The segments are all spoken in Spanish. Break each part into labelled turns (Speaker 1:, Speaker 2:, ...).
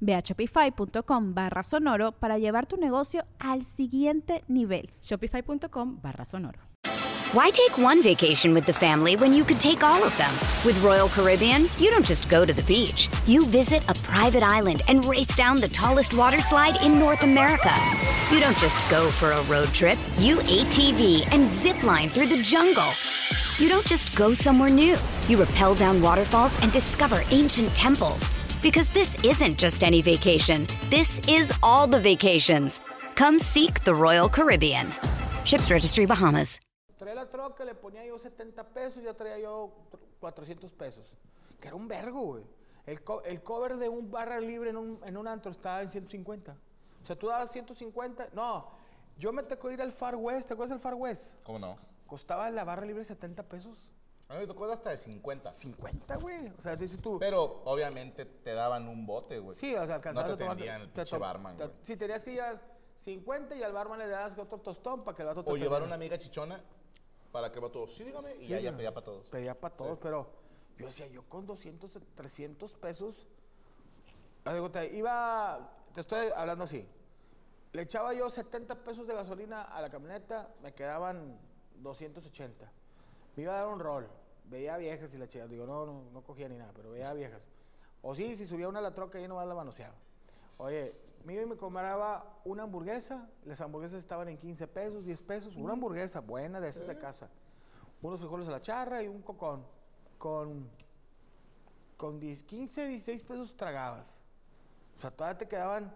Speaker 1: Ve a shopify.com barra sonoro para llevar tu negocio al siguiente nivel.
Speaker 2: Shopify.com barra sonoro.
Speaker 3: Why take one vacation with the family when you could take all of them? With Royal Caribbean, you don't just go to the beach. You visit a private island and race down the tallest water slide in North America. You don't just go for a road trip. You ATV and zip line through the jungle. You don't just go somewhere new. You rappel down waterfalls and discover ancient temples. Because this isn't just any vacation, this is all the vacations. Come seek the Royal Caribbean. Ships Registry Bahamas.
Speaker 4: Traía la troca, le ponía yo 70 pesos, ya traía yo 400 pesos. Que era un vergo, güey. El, co- el cover de un barra libre en un, en un antro estaba en 150. O sea, tú dabas 150. No, yo me tocó ir al Far West. ¿Te acuerdas del Far West?
Speaker 5: ¿Cómo no?
Speaker 4: Costaba la barra libre 70 pesos.
Speaker 5: A mí me tocó hasta de 50.
Speaker 4: 50, güey. O sea, dices tú.
Speaker 5: Pero obviamente te daban un bote, güey.
Speaker 4: Sí, o sea, alcanzabas
Speaker 5: No te
Speaker 4: a tomar-
Speaker 5: el pinche barman, güey.
Speaker 4: Sí, tenías que llevar 50 y al barman le dabas otro tostón para que el vato te
Speaker 5: O llevar una amiga chichona para que va todo. Sí, dígame. Y
Speaker 4: Sí,
Speaker 5: ya, ya
Speaker 4: dígame.
Speaker 5: pedía para todos.
Speaker 4: Pedía para todos, pero yo decía, yo con 200, 300 pesos, cuenta, iba, te estoy hablando así, le echaba yo 70 pesos de gasolina a la camioneta, me quedaban 280. Me iba a dar un rol, veía viejas y la chica, digo, no, no, no cogía ni nada, pero veía viejas. O sí, si subía una a la troca y nomás la manoseaba. Oye, me iba y me compraba una hamburguesa, las hamburguesas estaban en 15 pesos, 10 pesos, una hamburguesa buena de esas de casa unos frijoles a la charra y un cocón. Con, con 10, 15, 16 pesos tragabas. O sea, todavía te quedaban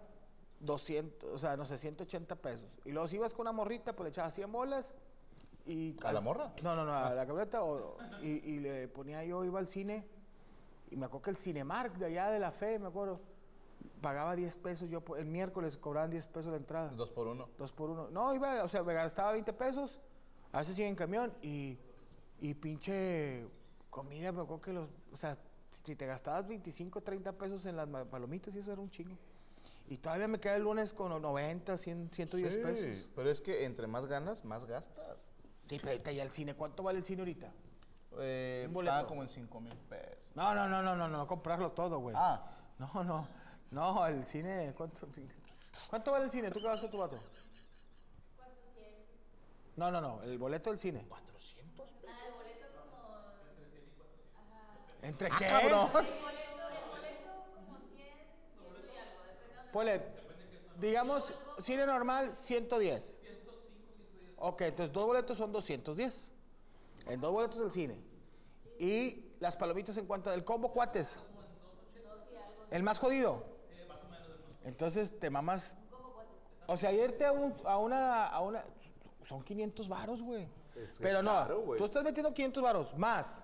Speaker 4: 200, o sea, no sé, 180 pesos. Y luego si ibas con una morrita, pues le echabas 100 bolas. Y
Speaker 5: ¿A la morra?
Speaker 4: No, no, no, a la camioneta. o- y, y le ponía yo, iba al cine. Y me acuerdo que el Cinemark de allá de la fe, me acuerdo, pagaba 10 pesos. Yo el miércoles cobraban 10 pesos la entrada.
Speaker 5: Dos por uno.
Speaker 4: Dos por uno. No, iba, o sea, me gastaba 20 pesos, a veces iba en camión y, y pinche comida, me acuerdo que los, o sea, si te gastabas 25, 30 pesos en las palomitas y eso era un chingo. Y todavía me queda el lunes con 90, 100, 110 pesos.
Speaker 5: Sí, pero es que entre más ganas, más gastas.
Speaker 4: Sí, pero ahorita ya el cine, ¿cuánto vale el cine ahorita?
Speaker 5: Eh,
Speaker 4: Un boleto.
Speaker 5: estaban como en 5 mil pesos.
Speaker 4: No, no, no, no, no, no, comprarlo todo, güey.
Speaker 5: Ah.
Speaker 4: No, no, no, el cine, ¿cuánto, ¿cuánto vale el cine? ¿Tú qué vas con tu vato? No, no, no, el boleto del cine.
Speaker 5: 400 pesos.
Speaker 4: ¿Entre
Speaker 5: Ah,
Speaker 4: qué?
Speaker 5: cabrón.
Speaker 4: Ponle, digamos, cine normal, 110. Ok, entonces dos boletos son 210. En dos boletos del cine. Y las palomitas en cuanto al combo cuates. El más jodido. Entonces te mamas. O sea, irte a, un- a una, a una. Son 500 varos, güey.
Speaker 5: Es que
Speaker 4: Pero
Speaker 5: es
Speaker 4: no,
Speaker 5: caro, güey.
Speaker 4: tú estás metiendo 500 varos más.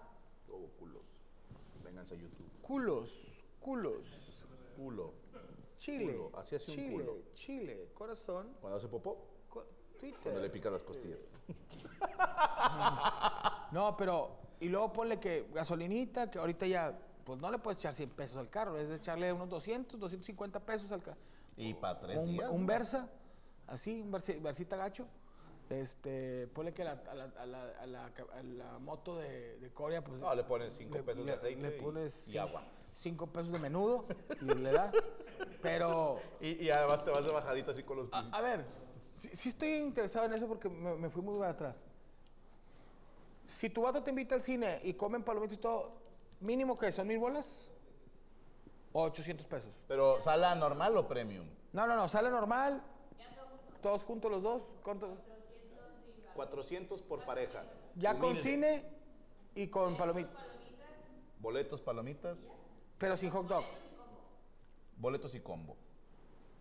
Speaker 5: Oh, culos. Vénganse a YouTube.
Speaker 4: Culos, culos.
Speaker 5: Culo.
Speaker 4: Chile,
Speaker 5: Culo, así hace un
Speaker 4: Chile,
Speaker 5: culo.
Speaker 4: Chile, corazón,
Speaker 5: Cuando hace popó,
Speaker 4: co- Twitter.
Speaker 5: cuando le pica las costillas.
Speaker 4: No, pero, y luego ponle que gasolinita, que ahorita ya, pues no le puedes echar 100 pesos al carro, es de echarle unos 200, 250 pesos al carro.
Speaker 5: Y para tres
Speaker 4: Un,
Speaker 5: días.
Speaker 4: un. Versa, así, un Versi- Versita gacho. Este, ponle que a la, a la, a la, a la, a la moto de, de Corea, pues.
Speaker 5: No, le pones cinco pesos de aceite
Speaker 4: Le
Speaker 5: y-
Speaker 4: pones
Speaker 5: y agua.
Speaker 4: Cinco pesos de menudo y le da. Pero,
Speaker 5: Y, y además te vas de bajadita así con los
Speaker 4: a, a ver, sí, sí estoy interesado en eso porque me, me fui muy atrás. Si tu vato te invita al cine y comen palomitas y todo, mínimo que son mil bolas o 800 pesos.
Speaker 5: Pero, ¿sala normal o premium?
Speaker 4: No, no, no, sale normal. Todos juntos los dos. ¿Cuánto?
Speaker 5: 400 por pareja.
Speaker 4: Ya con cine y con palomita.
Speaker 5: Boletos, palomitas,
Speaker 4: Pero sin hot dog.
Speaker 5: boletos y combo.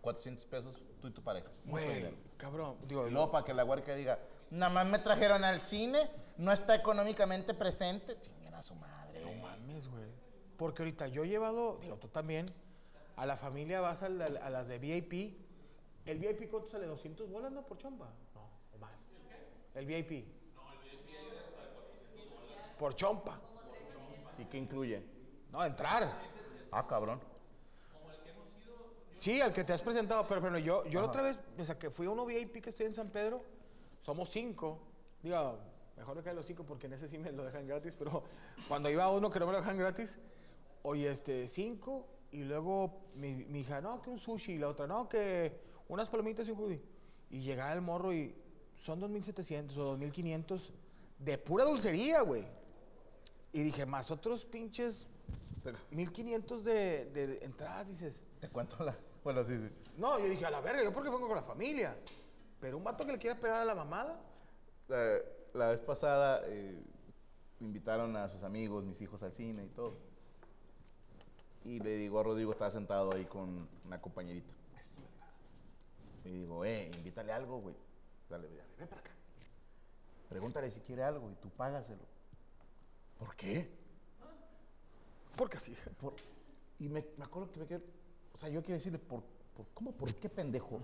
Speaker 5: 400 pesos tú y tu pareja.
Speaker 4: Güey, cabrón. Digo,
Speaker 5: Y luego para que la huerca diga, nada más me trajeron al cine, no está económicamente presente. Chinguen a su madre.
Speaker 4: no mames, güey. Porque ahorita yo he llevado, digo, tú también, a la familia vas a, las de VIP. ¿El VIP cuánto sale? ¿200 bolas, no? Por chompa. No, o más. ¿El VIP? No, el VIP hasta Por chompa.
Speaker 5: ¿Y qué incluye?
Speaker 4: No, entrar.
Speaker 5: Ah, cabrón.
Speaker 4: Sí, al que te has presentado, pero, pero yo, yo la otra vez, o sea, que fui a uno VIP que estoy en San Pedro, somos cinco. Digo, mejor me caen los cinco porque en ese sí me lo dejan gratis, pero cuando iba a uno que no me lo dejan gratis, oye, este, cinco, y luego mi, mi hija, no, que un sushi, y la otra, no, que unas palomitas y un hoodie. Y llegaba el morro y son 2.700 o 2.500 de pura dulcería, güey. Y dije, más otros pinches 1.500 de, de entradas, dices.
Speaker 5: Te cuento la. Bueno, sí, sí.
Speaker 4: No, yo dije, a la verga, yo porque vengo con la familia. Pero un vato que le quiera pegar a la mamada.
Speaker 5: La, la vez pasada eh, invitaron a sus amigos, mis hijos al cine y todo. Y le digo a Rodrigo, estaba sentado ahí con una compañerita. Y digo, eh, invítale algo, güey. Dale, ven ven para acá. Pregúntale si quiere algo y tú págaselo. ¿Por qué?
Speaker 4: Porque así.
Speaker 5: Por- y me, me acuerdo que me quedé, o sea, yo quiero decirle, por, por- ¿cómo? ¿Por qué pendejo?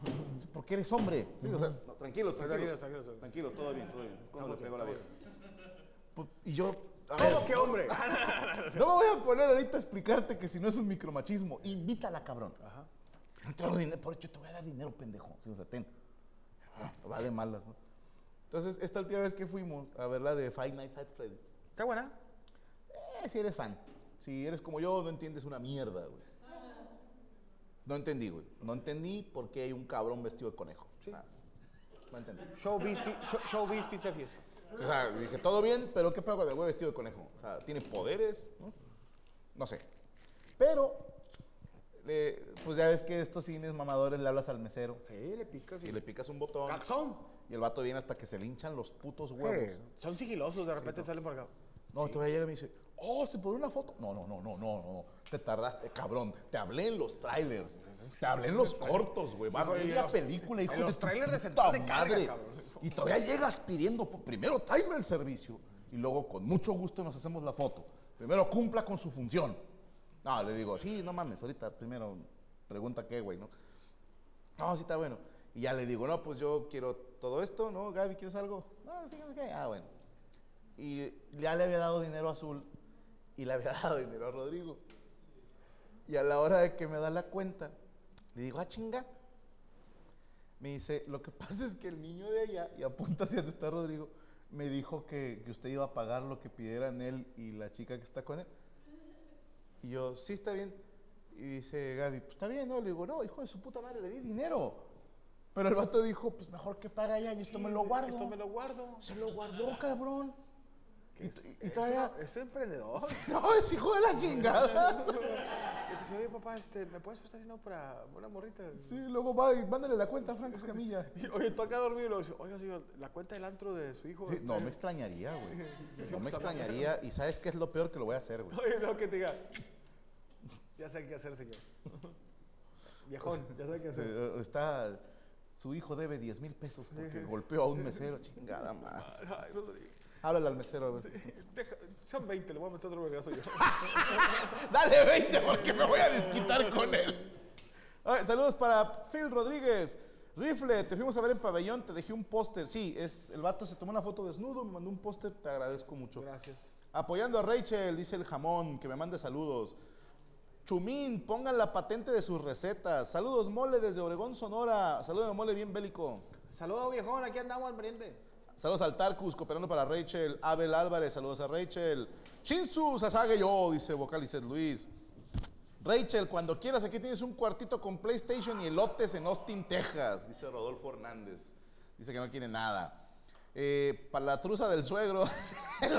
Speaker 5: Porque eres hombre. Sí, o sea, no, tranquilos, tranquilos,
Speaker 4: Tranquilos, tranquilos.
Speaker 5: tranquilos, todo bien, todo bien. Cuando le pegó la vieja. Pues, Y yo,
Speaker 4: ¿Cómo que hombre?
Speaker 5: no me voy a poner ahorita a explicarte que si no es un micromachismo, invítala, cabrón. Ajá. No te doy dinero, por hecho te voy a dar dinero, pendejo. Sí, o sea, ten. Ah, Va de malas, ¿no? Entonces, esta última vez que fuimos a ver la de Five Nights at Freddy's,
Speaker 4: ¿Está buena?
Speaker 5: eh, si eres fan. Si eres como yo, no entiendes una mierda, güey. No entendí, güey. No entendí por qué hay un cabrón vestido de conejo.
Speaker 4: Sí.
Speaker 5: Ah, no entendí.
Speaker 4: Showbiz, show- showbiz, pizza fiesta.
Speaker 5: O sea, dije, todo bien, pero ¿qué pedo con el güey vestido de conejo? O sea, tiene poderes, ¿no? No sé. Pero, pues ya ves que estos cines mamadores le hablas al mesero
Speaker 4: Eh, le picas
Speaker 5: y le picas un botón
Speaker 4: ¡Caxón!
Speaker 5: y el vato viene hasta que se le hinchan los putos huevos.
Speaker 4: Eh, son sigilosos, de repente salen por acá.
Speaker 5: No, todavía llega y me dice, oh, ¿se puede una foto? No, no, no, no, no, no. Te tardaste, cabrón. Te hablé en los trailers. Te hablé en los cortos, güey. Va a la película, hijo
Speaker 4: en los trailers de
Speaker 5: puta
Speaker 4: central de carga,
Speaker 5: madre.
Speaker 4: cabrón.
Speaker 5: Y todavía llegas pidiendo, primero tráeme el servicio y luego con mucho gusto nos hacemos la foto. Primero cumpla con su función. No, le digo, sí, no mames, ahorita primero pregunta qué, güey, ¿no? No, sí está bueno. Y ya le digo, no, pues yo quiero todo esto, ¿no? Gaby, ¿quieres algo? No, sí, ok. Ah, bueno. Y ya le había dado dinero Azul y le había dado dinero a Rodrigo. Y a la hora de que me da la cuenta, le digo, ah, chinga. Me dice, lo que pasa es que el niño de allá, y apunta hacia donde está Rodrigo, me dijo que, que usted iba a pagar lo que pidieran él y la chica que está con él. Y yo, sí, está bien. Y dice Gaby, pues está bien, ¿no? Le digo, no, hijo de su puta madre, le di dinero. Pero el vato dijo, pues mejor que pague allá y esto me lo guardo.
Speaker 4: Esto me lo guardo.
Speaker 5: Se lo guardó, cabrón. Y,
Speaker 4: Es,
Speaker 5: y todavía...
Speaker 4: es emprendedor.
Speaker 5: No, es hijo de la chingada.
Speaker 4: Y te dice, oye, papá, este, ¿me puedes prestar dinero para una morrita?
Speaker 5: Sí, luego va y mándale la cuenta a Franco Escamilla.
Speaker 4: Y, Oye, tú acá dormido y lo dice, oiga, señor, la cuenta del antro de su hijo.
Speaker 5: Sí, no me extrañaría, güey. No me extrañaría. Y sabes qué es lo peor que lo voy a hacer, güey.
Speaker 4: Oye, no, que te diga. Ya sé qué hacer, señor. Viejón, ya sé qué hacer.
Speaker 5: Eh, Está. Su hijo debe 10 mil pesos porque golpeó a un mesero. Chingada madre.
Speaker 4: Ay, Rodrigo.
Speaker 5: Háblale al mesero.
Speaker 4: Deja- son 20, le voy a meter otro vergazo yo.
Speaker 5: Dale 20 porque me voy a desquitar con él. Saludos para Phil Rodríguez. Rifle, te fuimos a ver en pabellón, te dejé un póster. Sí, es, el vato se tomó una foto desnudo, me mandó un póster, te agradezco mucho.
Speaker 4: Gracias.
Speaker 5: Apoyando a Rachel, dice el jamón, que me mande saludos. Chumín, pongan la patente de sus recetas. Saludos, Mole, desde Obregón, Sonora. Saludos, Mole, bien bélico.
Speaker 4: Saludos, viejón, aquí andamos al pariente.
Speaker 5: Saludos al Tarkus, cooperando para Rachel. Abel Álvarez, saludos a Rachel. Shinsu Sasage yo, dice Vocalizet Luis. Rachel, cuando quieras, aquí tienes un cuartito con PlayStation y elotes en Austin, Texas, dice Rodolfo Hernández. Dice que no quiere nada. Eh, para la truza del suegro, el.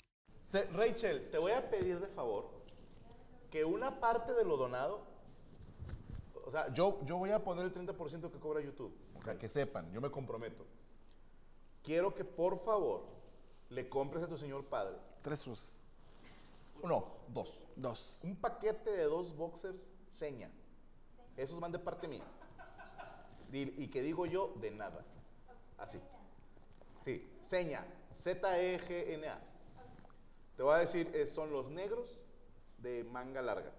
Speaker 5: Te- Rachel, te voy a pedir de favor que una parte de lo donado, o sea, yo, yo voy a poner el 30% que cobra YouTube, o sea, que sepan, yo me comprometo. Quiero que por favor le compres a tu señor padre,
Speaker 4: Tres truzas.
Speaker 5: no, dos,
Speaker 4: Dos.
Speaker 5: un paquete de dos boxers seña. Esos van de parte mía. Y que digo yo, de nada. Así. Sí, seña. Z-E-G-N-A. Te voy a decir, eh, son los negros de manga larga.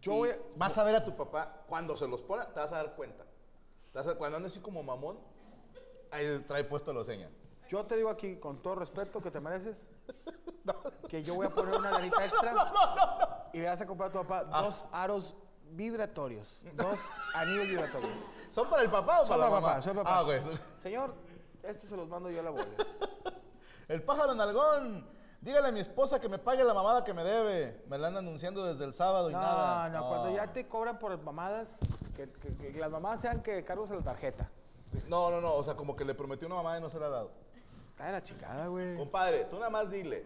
Speaker 4: Yo voy a-
Speaker 5: vas a ver a tu papá, cuando se los pone, te vas a dar cuenta. Te vas a- cuando anda así como mamón, ahí trae puesto los señas.
Speaker 4: Yo te digo aquí, con todo respeto que te mereces, que yo voy a poner una lanita extra y le vas a comprar a tu papá
Speaker 5: Ah.
Speaker 4: dos aros vibratorios, dos anillos vibratorios.
Speaker 5: ¿Son para el papá o
Speaker 4: Son
Speaker 5: para la
Speaker 4: para
Speaker 5: mamá?
Speaker 4: papá, son para papá.
Speaker 5: Ah.
Speaker 4: Señor, estos se los mando yo a la bola.
Speaker 5: El pájaro nalgón. Dígale a mi esposa que me pague la mamada que me debe. Me la anda anunciando desde el sábado y
Speaker 4: No,
Speaker 5: nada.
Speaker 4: no, cuando ya te cobran por mamadas, que, que- que las mamadas sean que cargos a la tarjeta.
Speaker 5: No, no, no. O sea, como que le prometió una mamá y no se la ha dado.
Speaker 4: Está de la chingada, güey.
Speaker 5: Compadre, tú nada más dile.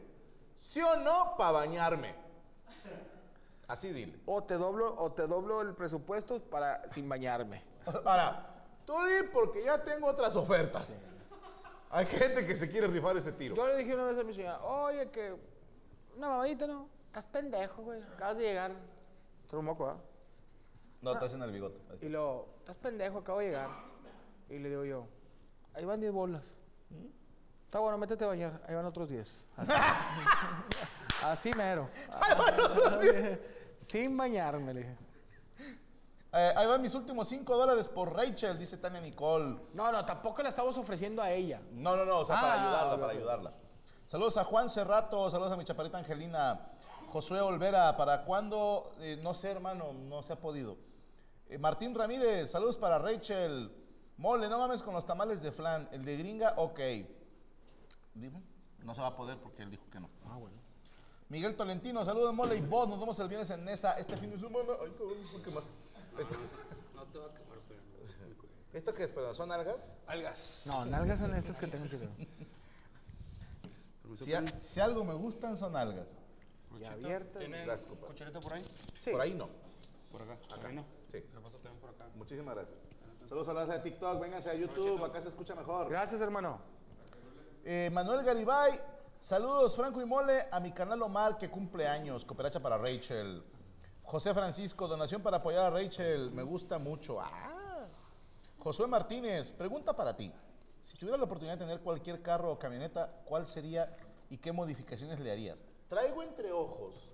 Speaker 5: ¿Sí o no para bañarme? Así dile.
Speaker 4: O te doblo, o te doblo el presupuesto para sin bañarme.
Speaker 5: Ahora, tú di porque ya tengo otras ofertas. Hay gente que se quiere rifar ese tiro.
Speaker 4: Yo le dije una vez a mi señora, oye, que una mamadita, ¿no? Estás pendejo, güey. Acabas de llegar. Trae un moco, ¿ah?
Speaker 5: No, te hacen el bigote.
Speaker 4: Y luego, estás pendejo, acabo de llegar. Y le digo yo, ahí van 10 bolas. Está bueno, métete a bañar. Ahí van otros 10. Así, Así mero. Sin bañarme, le dije.
Speaker 5: Eh, ahí van mis últimos 5 dólares por Rachel, dice Tania Nicole.
Speaker 4: No, no, tampoco la estamos ofreciendo a ella.
Speaker 5: No, no, no, o sea, para
Speaker 4: Ah,
Speaker 5: ayudarla, para ayudarla. Saludos a Juan Cerrato, saludos a mi chaparita Angelina, Josué Olvera, ¿para cuándo? Eh, no sé, hermano, no se ha podido. Eh, Martín Ramírez, saludos para Rachel. Mole, no mames con los tamales de flan. El de gringa, ok. Dime, no se va a poder porque él dijo que no. Ah, bueno. Miguel Tolentino, saludos Mole y vos, nos vemos el viernes en Nesa este fin de semana. Ay, cabrón, ¿por qué más? Esto- ¿Esto qué es? ¿Perdón? ¿Son algas?
Speaker 4: No, nalgas son estas que tengo que
Speaker 5: Si, a- si algo me gustan son algas.
Speaker 4: Y abiertas.
Speaker 6: ¿Cucharita por ahí?
Speaker 4: Sí.
Speaker 5: Por ahí no.
Speaker 6: Por acá. Acá no.
Speaker 5: Sí.
Speaker 6: La paso también por acá.
Speaker 5: Muchísimas gracias. Saludos a la de TikTok, vénganse a YouTube, acá se escucha mejor.
Speaker 4: Gracias, hermano.
Speaker 5: Eh, Manuel Garibay, saludos Franco y Mole a mi canal Omar que cumple años, cooperacha para Rachel. José Francisco, donación para apoyar a Rachel, me gusta mucho. Ah. Josué Martínez, pregunta para ti. Si tuvieras la oportunidad de tener cualquier carro o camioneta, ¿cuál sería y qué modificaciones le harías? Traigo entre ojos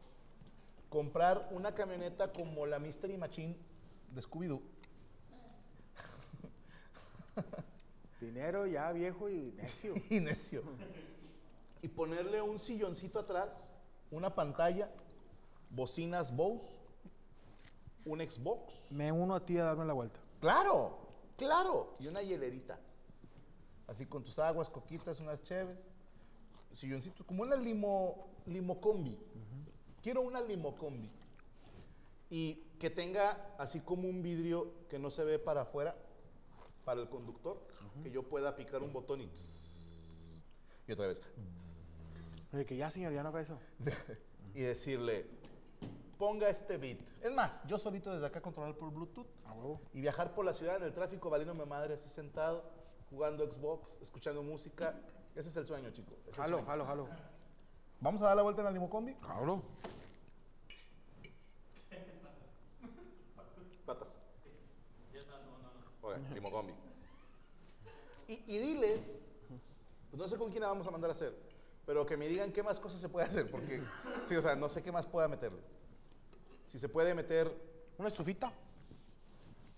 Speaker 5: comprar una camioneta como la Mystery Machine de Scooby-Doo.
Speaker 4: Dinero ya viejo y necio.
Speaker 5: y necio. Y ponerle un silloncito atrás, una pantalla, bocinas Bose, un Xbox.
Speaker 4: Me uno a ti a darme la vuelta.
Speaker 5: Claro, claro. Y una hielerita. Así con tus aguas, coquitas, unas cheves. Silloncito, como una limo, limocombi. Quiero una limocombi. Y que tenga así como un vidrio que no se ve para afuera, para el conductor, que yo pueda picar un botón y... tss, y otra vez.
Speaker 4: Oye, que ya, señor, ya no haga eso.
Speaker 5: y decirle, ponga este beat. Es más, yo solito desde acá controlar por Bluetooth
Speaker 4: A huevo.
Speaker 5: y viajar por la ciudad en el tráfico, valiéndome madre así sentado, jugando Xbox, escuchando música. Ese es el sueño, chico. es el
Speaker 4: Jalo,
Speaker 5: sueño.
Speaker 4: jalo, jalo.
Speaker 5: ¿Vamos a dar la vuelta en la limocombi?
Speaker 4: Jalo.
Speaker 5: Patas. Ok, limocombi. Y, y diles, pues no sé con quién la vamos a mandar a hacer, pero que me digan qué más cosas se puede hacer, porque, sí, o sea, no sé qué más pueda meterle. Si se puede meter,
Speaker 4: Una estufita.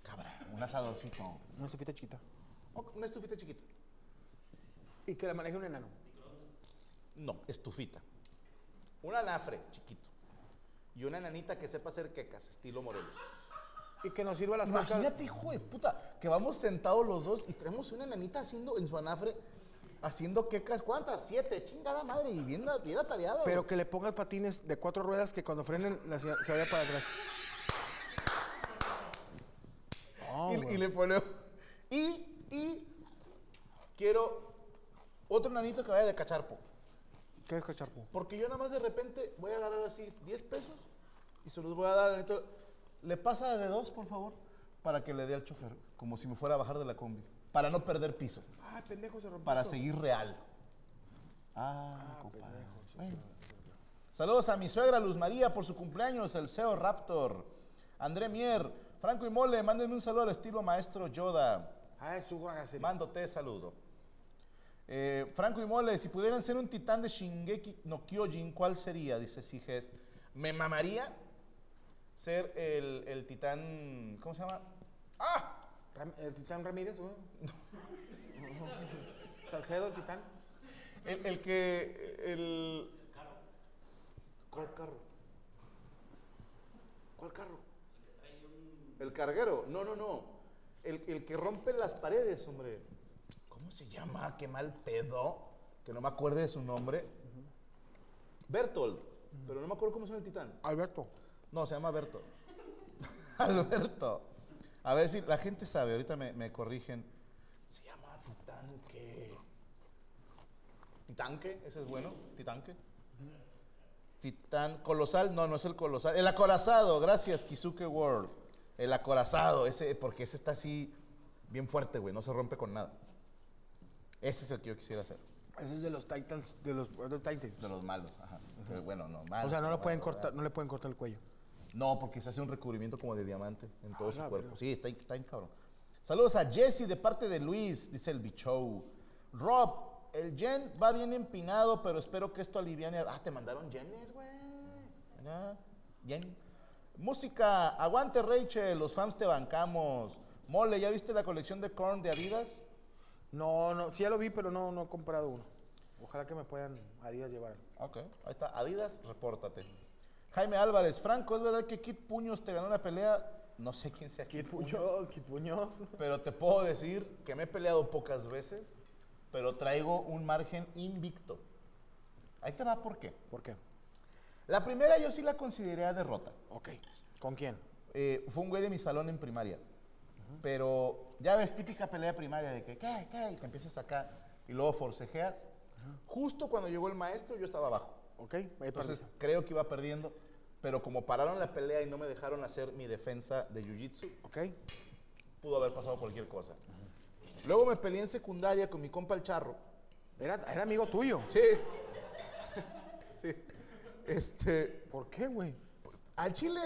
Speaker 5: cabrón, un asadorcito,
Speaker 4: Una estufita chiquita.
Speaker 5: o una estufita chiquita.
Speaker 4: Y que la maneje un enano.
Speaker 5: No, estufita. Un anafre chiquito. Y una nanita que sepa hacer quecas, estilo Morelos.
Speaker 4: Y que nos sirva las cacas.
Speaker 5: Imagínate, hijo de puta, que vamos sentados los dos y tenemos una nanita haciendo en su anafre, haciendo quecas. ¿Cuántas? Siete, chingada madre, y bien, bien atareada.
Speaker 4: Pero
Speaker 5: güey.
Speaker 4: que le pongas patines de cuatro ruedas que cuando frenen la- se vaya para atrás.
Speaker 5: y, y le ponemos. Y, y quiero otro nanito que vaya de cacharpo.
Speaker 4: ¿Qué es cacharpo?
Speaker 5: Porque yo nada más de repente voy a agarrar así 10 pesos y se los voy a dar al nanito. Le pasa de dos, por favor, para que le dé al chofer, como si me fuera a bajar de la combi. Para no perder piso,
Speaker 4: Ah, pendejo, se rompió.
Speaker 5: para seguir real. Ah, compadre. Bueno. Saludos a mi suegra Luz María por su cumpleaños, el CEO Raptor. André Mier, Franco y Mole, mándenme un saludo al estilo maestro Yoda.
Speaker 4: Ah, es su gasería.
Speaker 5: Mándote saludo. Eh, Franco y Mole, si pudieran ser un titán de Shingeki no Kyojin, ¿cuál sería? Dice Siges. Me mamaría ser el, el titán. ¿Cómo se llama? ¡Ah!
Speaker 4: ¿El titán Ramírez, güey? Salcedo, el titán.
Speaker 5: El, el que. El. ¿Cuál carro? ¿Cuál carro? El carguero. No, no, no. El, el que rompe las paredes, hombre. ¿Cómo se llama? Qué mal pedo. Que no me acuerde de su nombre. Bertolt. Pero no me acuerdo cómo se llama el titán.
Speaker 4: Alberto.
Speaker 5: No, se llama Bertolt. Alberto. A ver si la gente sabe. Ahorita me, me corrigen. Se llama Titanque. ¿Titanque? Ese es bueno. ¿Titanque? Titán. Colosal. No, no es el colosal. El acorazado. Gracias, Kizuke World. El acorazado. Ese, porque ese está así bien fuerte, güey. No se rompe con nada. Ese es el que yo quisiera hacer.
Speaker 4: Ese es de los Titans, de los, de los Titans.
Speaker 5: De los malos. Ajá. Pero bueno, no, malos.
Speaker 4: O sea, no le pueden cortar, no le pueden cortar el cuello.
Speaker 5: No, porque se hace un recubrimiento como de diamante en todo
Speaker 4: Ah,
Speaker 5: su cuerpo. Sí, está, está bien cabrón. Saludos a Jesse de parte de Luis, dice el bichou. Rob, el yen va bien empinado, pero espero que esto aliviane. Ah, te mandaron yenes, güey. Yen. Música, aguante Rachel, los fans te bancamos. Mole, ¿ya viste la colección de Korn de Adidas?
Speaker 4: No, no, sí ya lo vi, pero no, no he comprado uno. Ojalá que me puedan a días llevar.
Speaker 5: Ok, ahí está. Adidas, repórtate. Jaime Álvarez, Franco, ¿es verdad que Kit Puños te ganó una pelea? No sé quién sea
Speaker 4: Kit Puñoz, Kit Puñoz.
Speaker 5: Pero te puedo decir que me he peleado pocas veces, pero traigo un margen invicto. Ahí te va por qué.
Speaker 4: ¿Por qué?
Speaker 5: La primera yo sí la consideré a derrota.
Speaker 4: Ok. ¿Con quién?
Speaker 5: Eh, fue un güey de mi salón en primaria. Pero ya ves, típica pelea primaria de que, ¿qué? ¿qué? Y te empiezas acá y luego forcejeas. Justo cuando llegó el maestro yo estaba abajo.
Speaker 4: Ok. Ahí
Speaker 5: Entonces creo que iba perdiendo. Pero como pararon la pelea y no me dejaron hacer mi defensa de jiu-jitsu,
Speaker 4: Ok.
Speaker 5: pudo haber pasado cualquier cosa. Luego me peleé en secundaria con mi compa el charro.
Speaker 4: Era, era amigo tuyo.
Speaker 5: Sí. sí. Este.
Speaker 4: ¿Por qué, güey?
Speaker 5: Al chile,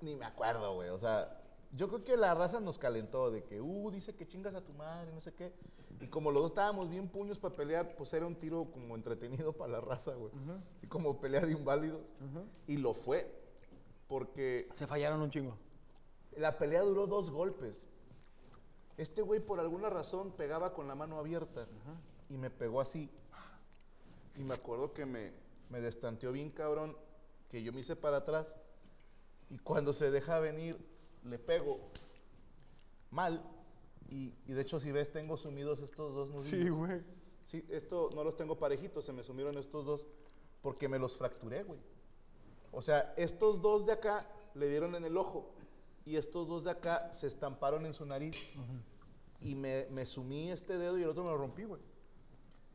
Speaker 5: ni me acuerdo, güey. O sea, yo creo que la raza nos calentó de que, uh, dice que chingas a tu madre, no sé qué. Y como los dos estábamos bien puños para pelear, pues era un tiro como entretenido para la raza, güey. Y como pelea de inválidos. Y lo fue. Porque
Speaker 4: Se fallaron un chingo.
Speaker 5: la pelea duró dos golpes. Este güey por alguna razón pegaba con la mano abierta y me pegó así. Y me acuerdo que me, me destanteó bien cabrón, que yo me hice para atrás. Y cuando se deja venir, le pego mal. Y, y de hecho, si ves, tengo sumidos estos dos nudillos.
Speaker 4: güey.
Speaker 5: Sí, esto no los tengo parejitos, se me sumieron estos dos porque me los fracturé, güey. O sea, estos dos de acá le dieron en el ojo y estos dos de acá se estamparon en su nariz y me, me sumí este dedo y el otro me lo rompí, güey.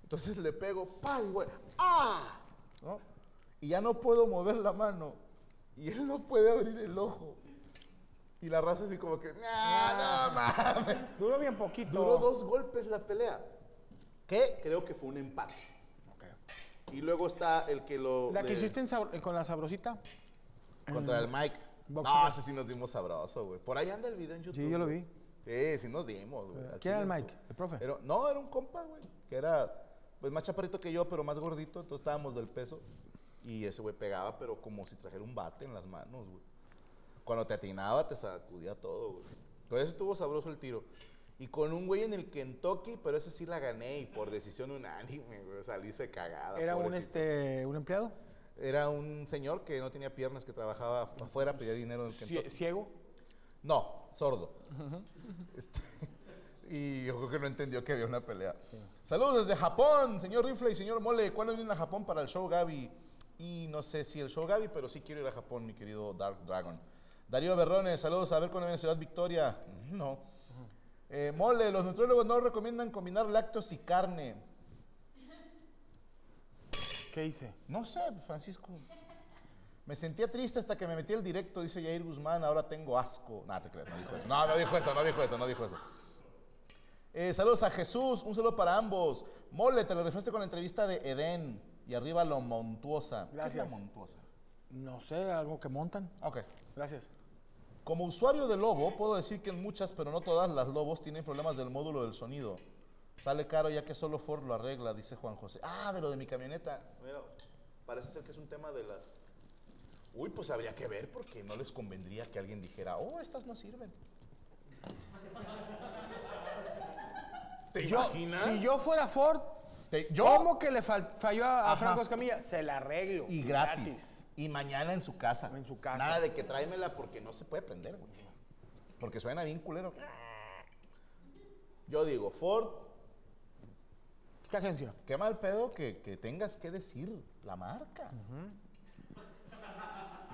Speaker 5: Entonces le pego, ¡pam, güey! ¡Ah! ¿No? Y ya no puedo mover la mano y él no puede abrir el ojo. Y la raza así como que, ¡nah, no mames!
Speaker 4: Duró bien poquito.
Speaker 5: Duró dos golpes la pelea. Que creo que fue un empate. Y luego está el que lo.
Speaker 4: ¿La que hiciste en con la sabrosita?
Speaker 5: Contra el Mike.
Speaker 4: Box
Speaker 5: No, ese sí nos dimos sabroso, güey. Por ahí anda el video en YouTube.
Speaker 4: Sí, yo lo vi.
Speaker 5: Sí, sí nos dimos, güey.
Speaker 4: ¿Quién era el Mike? ¿El profe?
Speaker 5: No, era un compa, güey. Que era pues más chaparrito que yo, pero más gordito. Entonces estábamos del peso. Y ese güey pegaba, pero como si trajera un bate en las manos, güey. Cuando te atinaba, te sacudía todo, güey. Entonces estuvo sabroso el tiro. Y con un güey en el Kentucky, pero ese sí la gané y por decisión unánime, güey. Salí se cagada.
Speaker 4: ¿Era un, este, un empleado?
Speaker 5: Era un señor que no tenía piernas, que trabajaba afuera, pedía dinero en el Kentucky.
Speaker 4: Cie- ¿Ciego?
Speaker 5: No, sordo. Este, y yo creo que no entendió que había una pelea. Saludos desde Japón, señor Rifle y señor Mole. ¿Cuándo vienen a Japón para el show Gaby? Y no sé si el show Gaby, pero sí quiero ir a Japón, mi querido Dark Dragon. Darío Berrones, saludos a ver cuándo viene a Ciudad Victoria. No. Eh, Mole, los nutriólogos no recomiendan combinar lácteos y carne.
Speaker 4: ¿Qué hice?
Speaker 5: No sé, Francisco. Me sentía triste hasta que me metí al directo, dice Jair Guzmán, ahora tengo asco. No, te creas, no dijo eso. No, no dijo eso, no dijo eso, no dijo eso. Eh, saludos a Jesús, un saludo para ambos. Mole, te lo referiste con la entrevista de Edén. Y arriba lo montuosa. ¿Qué es
Speaker 4: Gracias.
Speaker 5: la montuosa?
Speaker 4: No sé, algo que montan.
Speaker 5: Ok.
Speaker 4: Gracias.
Speaker 5: Como usuario de Lobo, puedo decir que en muchas, pero no todas las Lobos tienen problemas del módulo del sonido. Sale caro ya que solo Ford lo arregla, dice Juan José. Ah, de lo de mi camioneta. Mira, parece ser que es un tema de las... Uy, pues habría que ver porque no les convendría que alguien dijera, oh, estas no sirven. ¿Te
Speaker 4: Yo,
Speaker 5: imaginas?
Speaker 4: si yo fuera Ford,
Speaker 5: Te- yo-
Speaker 4: ¿cómo que le fal- falló a, a
Speaker 5: Ajá.
Speaker 4: Franco Escamilla? Se la arreglo.
Speaker 5: Y gratis. Y mañana en su casa.
Speaker 4: En su casa.
Speaker 5: Nada de que tráemela porque no se puede prender, güey. Porque suena bien culero. Yo digo, Ford,
Speaker 4: ¿Qué agencia?
Speaker 5: qué mal pedo que, que tengas que decir la marca.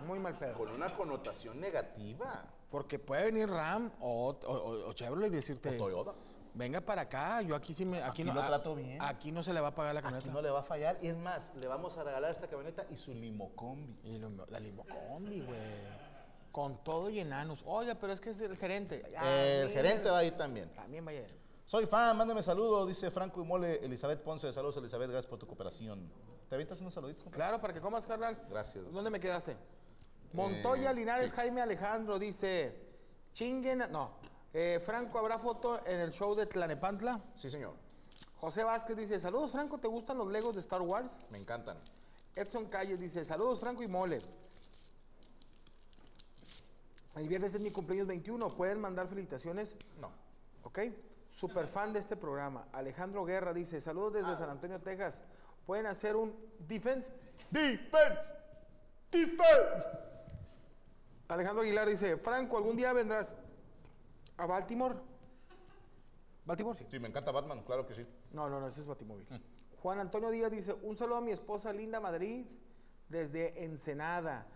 Speaker 4: Muy mal pedo.
Speaker 5: Con una connotación negativa.
Speaker 4: Porque puede venir Ram o, o- o- o Chevrolet y decirte...
Speaker 5: O Toyota.
Speaker 4: Venga para acá, yo aquí sí me... Aquí,
Speaker 5: Aquí
Speaker 4: no,
Speaker 5: lo
Speaker 4: a-
Speaker 5: trato bien.
Speaker 4: Aquí no se le va a pagar la
Speaker 5: Aquí
Speaker 4: camioneta.
Speaker 5: no le va a fallar. Y es más, le vamos a regalar esta camioneta y su limocombi.
Speaker 4: Y lo- la Limocombi, güey. Con todo y enanos. Oiga, pero es que es el gerente. Ah,
Speaker 5: El
Speaker 4: mira.
Speaker 5: gerente va a ir también.
Speaker 4: También vaya. él.
Speaker 5: Soy fan, mándeme saludos, dice Franco y Mole, Elizabeth Ponce. Saludos, Elizabeth, gracias por tu cooperación. ¿Te avientas unos saluditos?
Speaker 4: Claro, para que comas, carnal.
Speaker 5: Gracias.
Speaker 4: ¿Dónde me quedaste? Montoya
Speaker 5: Eh,
Speaker 4: Linares Jaime Alejandro dice, chinguen, a- no, eh, Franco, ¿habrá foto en el show de Tlanepantla?
Speaker 5: Sí, señor.
Speaker 4: José Vázquez dice, saludos Franco, ¿te gustan los Legos de Star Wars?
Speaker 5: Me encantan.
Speaker 4: Edson Calles dice, saludos Franco y Mole. El viernes es mi cumpleaños 21, ¿pueden mandar felicitaciones?
Speaker 5: No.
Speaker 4: ¿Ok? Super fan de este programa. Alejandro Guerra dice, saludos desde San Antonio, Texas. ¿Pueden hacer un defense?
Speaker 5: Defense. Defense.
Speaker 4: Alejandro Aguilar dice, Franco, ¿algún día vendrás a Baltimore? ¿Baltimore? Sí.
Speaker 5: Sí, me encanta Batman, claro que sí.
Speaker 4: No, no, no, ese es Batimóvil. Juan Antonio Díaz dice, un saludo a mi esposa Linda Madrid desde Ensenada.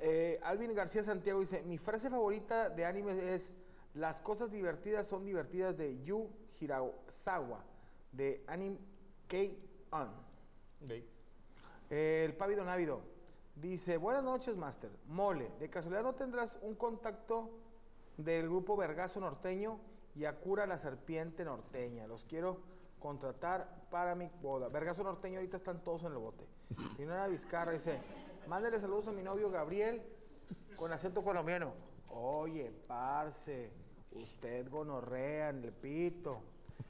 Speaker 4: Eh, Alvin García Santiago dice, mi frase favorita de anime es, las cosas divertidas son divertidas de Yu Hirasawa, de Anime K-On. Eh, el Pávido Návido dice, buenas noches, Master. Mole, ¿de casualidad no tendrás un contacto del grupo Vergazo Norteño y Acura la Serpiente Norteña? Los quiero contratar para mi boda. Vergazo Norteño ahorita están todos en el bote. Dinora Vizcarra dice, mándale saludos a mi novio Gabriel con acento colombiano. Oye, parce, usted gonorrea en el pito.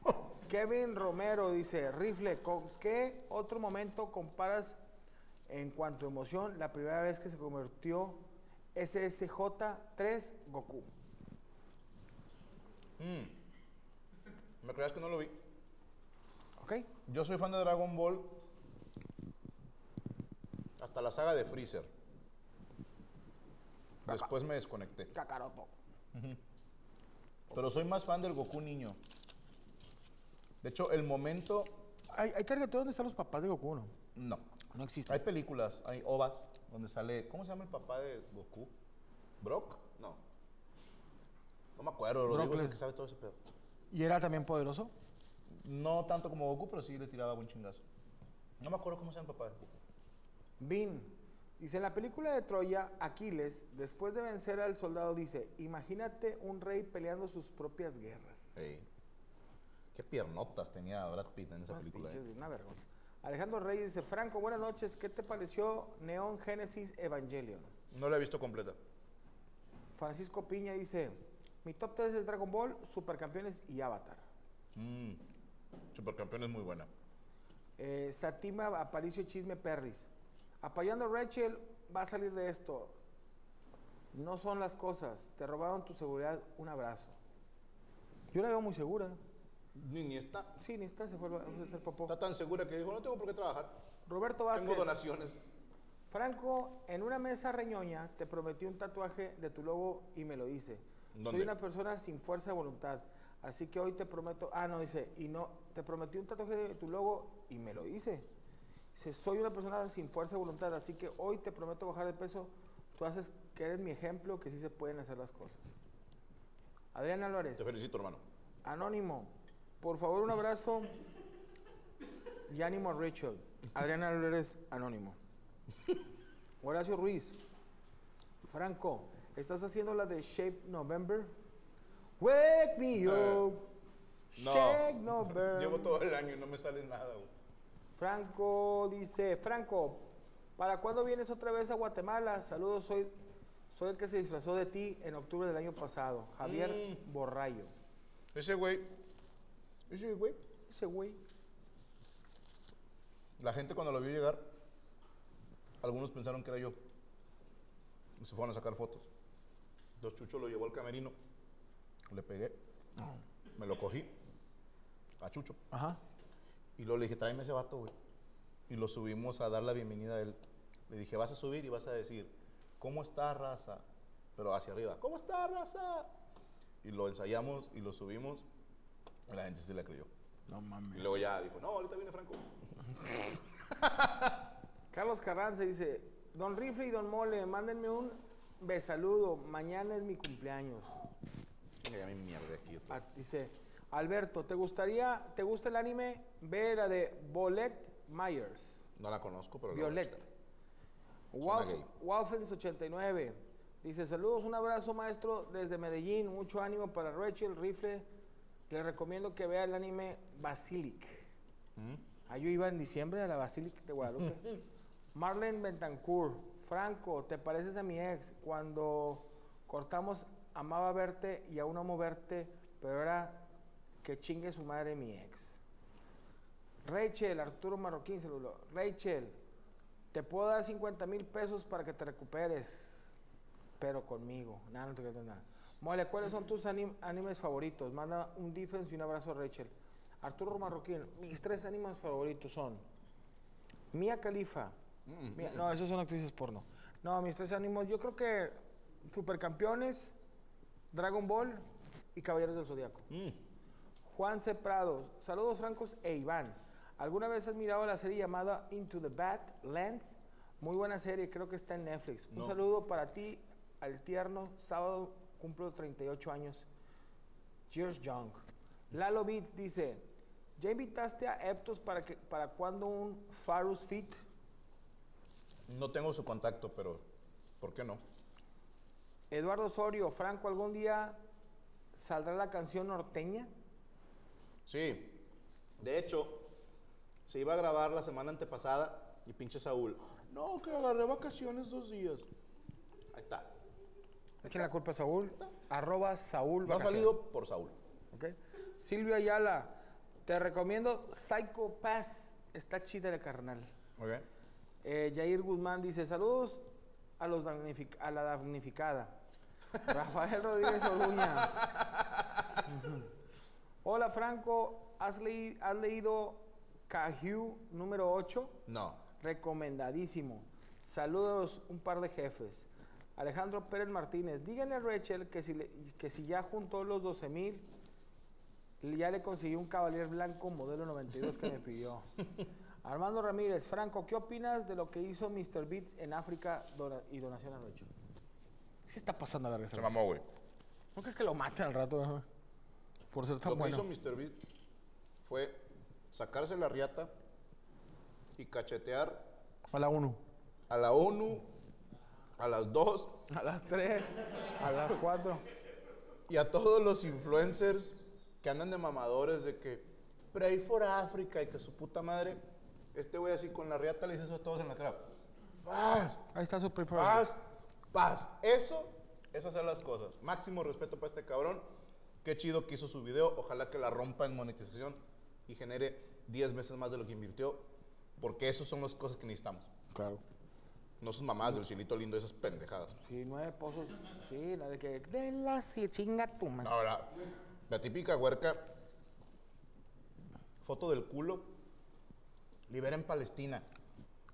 Speaker 4: Kevin Romero dice, Rifle, ¿con qué otro momento comparas en cuanto a emoción la primera vez que se convirtió SSJ-3 Goku?
Speaker 5: ¿Me creas que no lo vi?
Speaker 4: ¿Ok?
Speaker 5: Yo soy fan de Dragon Ball. Hasta la saga de Freezer. Después me desconecté.
Speaker 4: Kakaroto.
Speaker 5: Pero soy más fan del Goku niño. De hecho, el momento.
Speaker 4: ¿Hay, hay caricaturas donde están los papás de Goku, no?
Speaker 5: No.
Speaker 4: No existe.
Speaker 5: Hay películas, hay ovas, donde sale. ¿Cómo se llama el papá de Goku? ¿Brock? No. No me acuerdo, lo
Speaker 4: Brock
Speaker 5: digo es el que sabe todo ese pedo.
Speaker 4: ¿Y era también poderoso?
Speaker 5: No tanto como Goku, pero sí le tiraba buen chingazo. No me acuerdo cómo se llama el papá de Goku.
Speaker 4: Vin. Dice, en la película de Troya, Aquiles, después de vencer al soldado, dice, imagínate un rey peleando sus propias guerras.
Speaker 5: Ey. Qué piernotas tenía Brad Pitt en esa
Speaker 4: Unas
Speaker 5: película.
Speaker 4: pinches,
Speaker 5: eh.
Speaker 4: una vergüenza. Alejandro Reyes dice, Franco, buenas noches, ¿qué te pareció Neon Genesis Evangelion?
Speaker 5: No la he visto completa.
Speaker 4: Francisco Piña dice, mi top 3 es Dragon Ball, Supercampeones y Avatar.
Speaker 5: Mm. Supercampeón es muy buena.
Speaker 4: Eh, Satima Aparicio Chisme Perris. Apoyando a Rachel, va a salir de esto. No son las cosas. Te robaron tu seguridad. Un abrazo. Yo la veo muy segura.
Speaker 5: Ni, ni está.
Speaker 4: Sí, ni está, se fue a hacer popó.
Speaker 5: Está tan segura que dijo, no tengo por qué trabajar.
Speaker 4: Roberto Vázquez.
Speaker 5: Tengo donaciones.
Speaker 4: Franco, en una mesa reñoña te prometí un tatuaje de tu logo y me lo hice. Soy una persona sin fuerza de voluntad. Así que hoy te prometo, ah, no, dice, y no, te prometí un tatuaje de tu logo y me lo hice. Dice, soy una persona sin fuerza de voluntad, así que hoy te prometo bajar de peso. Tú haces que eres mi ejemplo, que sí se pueden hacer las cosas. Adrián Álvarez.
Speaker 5: Te felicito, hermano.
Speaker 4: Anónimo, por favor un abrazo. Y ánimo a Rachel. Adriana Álvarez, anónimo. Horacio Ruiz. Franco, ¿estás haciendo la de Shape November? Wake me up.
Speaker 5: No.
Speaker 4: Shake November.
Speaker 5: Llevo todo el año y no me sale nada, güey.
Speaker 4: Franco dice, Franco, ¿para cuándo vienes otra vez a Guatemala? Saludos, soy, soy el que se disfrazó de ti en octubre del año pasado. Javier
Speaker 5: Mm.
Speaker 4: Borrayo.
Speaker 5: Ese güey, ese güey,
Speaker 4: Ese güey.
Speaker 5: la gente cuando lo vio llegar, algunos pensaron que era yo. Y se fueron a sacar fotos. Dos Chucho lo llevó al camerino, le pegué, me lo cogí a Chucho.
Speaker 4: Ajá.
Speaker 5: Y luego le dije, tráeme ese vato, güey. Y lo subimos a dar la bienvenida a él. Le dije, vas a subir y vas a decir, ¿cómo está raza? Pero hacia arriba, ¿cómo está raza? Y lo ensayamos y lo subimos. Y la gente sí le creyó.
Speaker 4: No mames.
Speaker 5: Y luego ya dijo, no, ahorita viene Franco.
Speaker 4: Carlos Carranza dice, Don Rifle y Don Mole, mándenme un besaludo, mañana es mi cumpleaños.
Speaker 5: Ya me mierda aquí. otra
Speaker 4: Ah, dice, Alberto, ¿te gustaría, te gusta el anime? Ve la de Bolet Myers.
Speaker 5: No la conozco, pero
Speaker 4: Violet.
Speaker 5: checar.
Speaker 4: Walf,
Speaker 5: gay.
Speaker 4: Walfens89, dice, saludos, un abrazo maestro desde Medellín, mucho ánimo para Rachel Rifle. Le recomiendo que vea el anime Basilic. Ah, yo iba en diciembre a la Basilic de Guadalupe. Marlene Bentancur, Franco, ¿te pareces a mi ex? Cuando cortamos, amaba verte y aún amo verte, pero ahora que chingue su madre mi ex. Rachel, Arturo Marroquín, saludo. Rachel, te puedo dar 50 mil pesos para que te recuperes, pero conmigo. Nada, no te quedo nada. Mole, ¿cuáles son tus anim- animes favoritos? Manda un defense y un abrazo Rachel. Arturo Marroquín, mis tres animes favoritos son Mia Khalifa. Mia- no, esos son actrices porno. No, mis tres animes, yo creo que Supercampeones, Dragon Ball y Caballeros del Zodiaco. Juan C. Prados, saludos francos e Iván. ¿Alguna vez has mirado la serie llamada Into the Badlands? Muy buena serie, creo que está en Netflix. Un saludo para ti, al tierno. Sábado cumplo 38 años. Cheers, Young. Lalo Beats dice, ¿ya invitaste a Eptos para, que, para cuando un Farus Fit?
Speaker 5: No tengo su contacto, pero ¿por qué no?
Speaker 4: Eduardo Osorio, Franco, ¿algún día saldrá la canción norteña?
Speaker 5: Sí. De hecho, se iba a grabar la semana antepasada y pinche Saúl. No, que agarré vacaciones dos días. Ahí está.
Speaker 4: ¿Es que la culpa es Saúl? Arroba Saúl
Speaker 5: No ha salido por Saúl.
Speaker 4: ¿ok? Silvio Ayala, te recomiendo Psycho Pass. Está chida de carnal.
Speaker 5: Ok.
Speaker 4: Eh, Jair Guzmán dice, saludos a, los a la damnificada. Rafael Rodríguez. Ujú. Hola Franco, ¿has, leí- has leído Cahu número 8?
Speaker 5: No.
Speaker 4: Recomendadísimo. Saludos, un par de jefes. Alejandro Pérez Martínez, díganle a Rachel que si, le- que si ya juntó los 12 mil, ya le conseguí un Cavalier Blanco modelo 92 que me pidió. Armando Ramírez, Franco, ¿qué opinas de lo que hizo Mr. Beats en África dona- y donación a Rachel? ¿Qué está pasando a verga?
Speaker 5: Se mamó, güey.
Speaker 4: ¿No crees que lo maten al rato? eh? Por ser tan
Speaker 5: Lo que
Speaker 4: bueno.
Speaker 5: hizo Mr. Beast fue sacarse la riata y cachetear
Speaker 4: A la 1.
Speaker 5: a la ONU, a las dos
Speaker 4: A las 3. A las 4.
Speaker 5: y a todos los influencers que andan de mamadores de que pray for Africa y que su puta madre. Este güey así con la riata le dice eso a todos en la cara. Paz,
Speaker 4: Ahí está su paper.
Speaker 5: paz, paz. Eso es hacer las cosas. Máximo respeto para este cabrón. Qué chido que hizo su video. Ojalá que la rompa en monetización y genere 10 veces más de lo que invirtió. Porque esas son las cosas que necesitamos.
Speaker 4: Claro.
Speaker 5: No sus mamás del chilito lindo, esas pendejadas.
Speaker 4: Sí, nueve pozos. Sí, la de que. De la si chinga tu madre.
Speaker 5: Ahora, la típica huerca foto del culo. Libera en Palestina.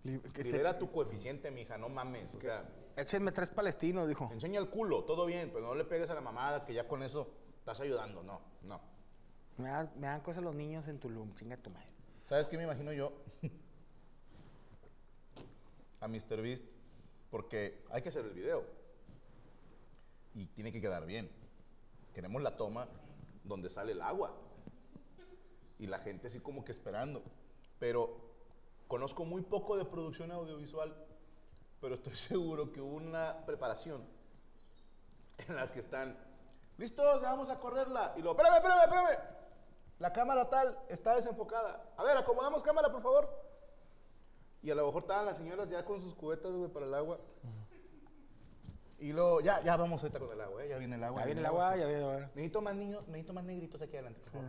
Speaker 5: Libera tu coeficiente, mija, no mames. O sea,
Speaker 4: Échenme tres palestinos, dijo.
Speaker 5: enseña el culo, todo bien, pero no le pegues a la mamada que ya con eso estás ayudando. No, no.
Speaker 4: Me, da- me dan cosas los niños en Tulum, chinga tu madre.
Speaker 5: ¿Sabes qué me imagino yo? a Mr. Beast, porque hay que hacer el video. Y tiene que quedar bien. Queremos la toma donde sale el agua. Y la gente así como que esperando. Pero conozco muy poco de producción audiovisual, pero estoy seguro que hubo una preparación en la que están, listos, ya vamos a correrla. Y luego, espérame, espérame, espérame. La cámara tal está desenfocada. A ver, acomodamos cámara, por favor. Y a lo mejor estaban las señoras ya con sus cubetas, güey, para el agua. Y luego, ya, ya vamos ahorita con el agua, ¿eh? Ya viene el agua.
Speaker 4: Ya viene el agua, ya viene el agua.
Speaker 5: Necesito más niños, necesito más negritos aquí adelante, por favor.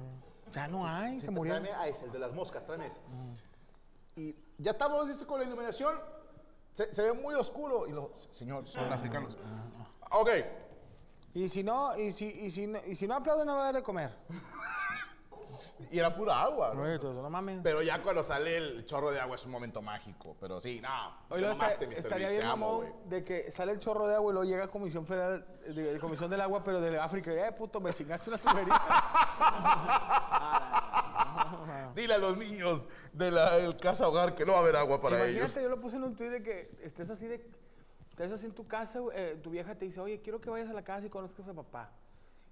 Speaker 4: Ya no hay, se
Speaker 5: Sí,
Speaker 4: murieron.
Speaker 5: Tráeme a ese, el de las moscas, tráeme ese. Y ya estamos listos con la iluminación. Se, se ve muy oscuro. Y lo, señor, son africanos. Ok.
Speaker 4: Y si no, y si, y si, no- y si no aplauden, no va a dar de comer.
Speaker 5: Y era pura agua. ¿no?
Speaker 4: Entonces, no mames.
Speaker 5: Pero ya cuando sale el chorro de agua es un momento mágico. Pero sí, no.
Speaker 4: Oye,
Speaker 5: te
Speaker 4: luego
Speaker 5: mamaste,
Speaker 4: está-
Speaker 5: Mr.
Speaker 4: estaría
Speaker 5: Beast,
Speaker 4: bien,
Speaker 5: te amo,
Speaker 4: mamón,
Speaker 5: güey.
Speaker 4: de que sale el chorro de agua y luego llega Comisión Federal, de, de Comisión del Agua, pero de África. Eh, puto, me chingaste una tubería.
Speaker 5: Dile a los niños de del casa hogar que no va a haber agua para
Speaker 4: Imagínate,
Speaker 5: ellos.
Speaker 4: yo lo puse en un tweet de que estés así de. Estés así en tu casa, eh, tu vieja te dice, oye, quiero que vayas a la casa y conozcas a papá.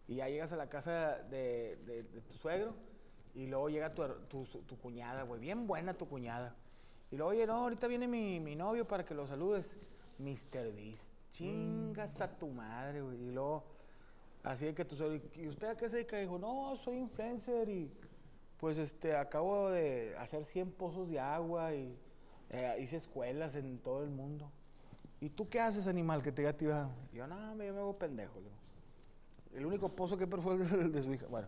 Speaker 4: Y ya llegas a la casa de, de- de tu suegro y luego llega tu, tu cuñada, güey, bien buena tu cuñada. Y luego, oye, no, ahorita viene mi, mi novio para que lo saludes. Mr. Beast, chingas a tu madre, güey. Y luego, así de que tu suegro, ¿y usted a qué se dedica? Dijo, no, soy influencer y pues este, acabo de hacer 100 pozos de agua y eh, hice escuelas en todo el mundo. ¿Y tú qué haces, animal, que te diga yo, no, yo me hago pendejo. le digo. El único pozo que he perforado es el de su hija. Bueno.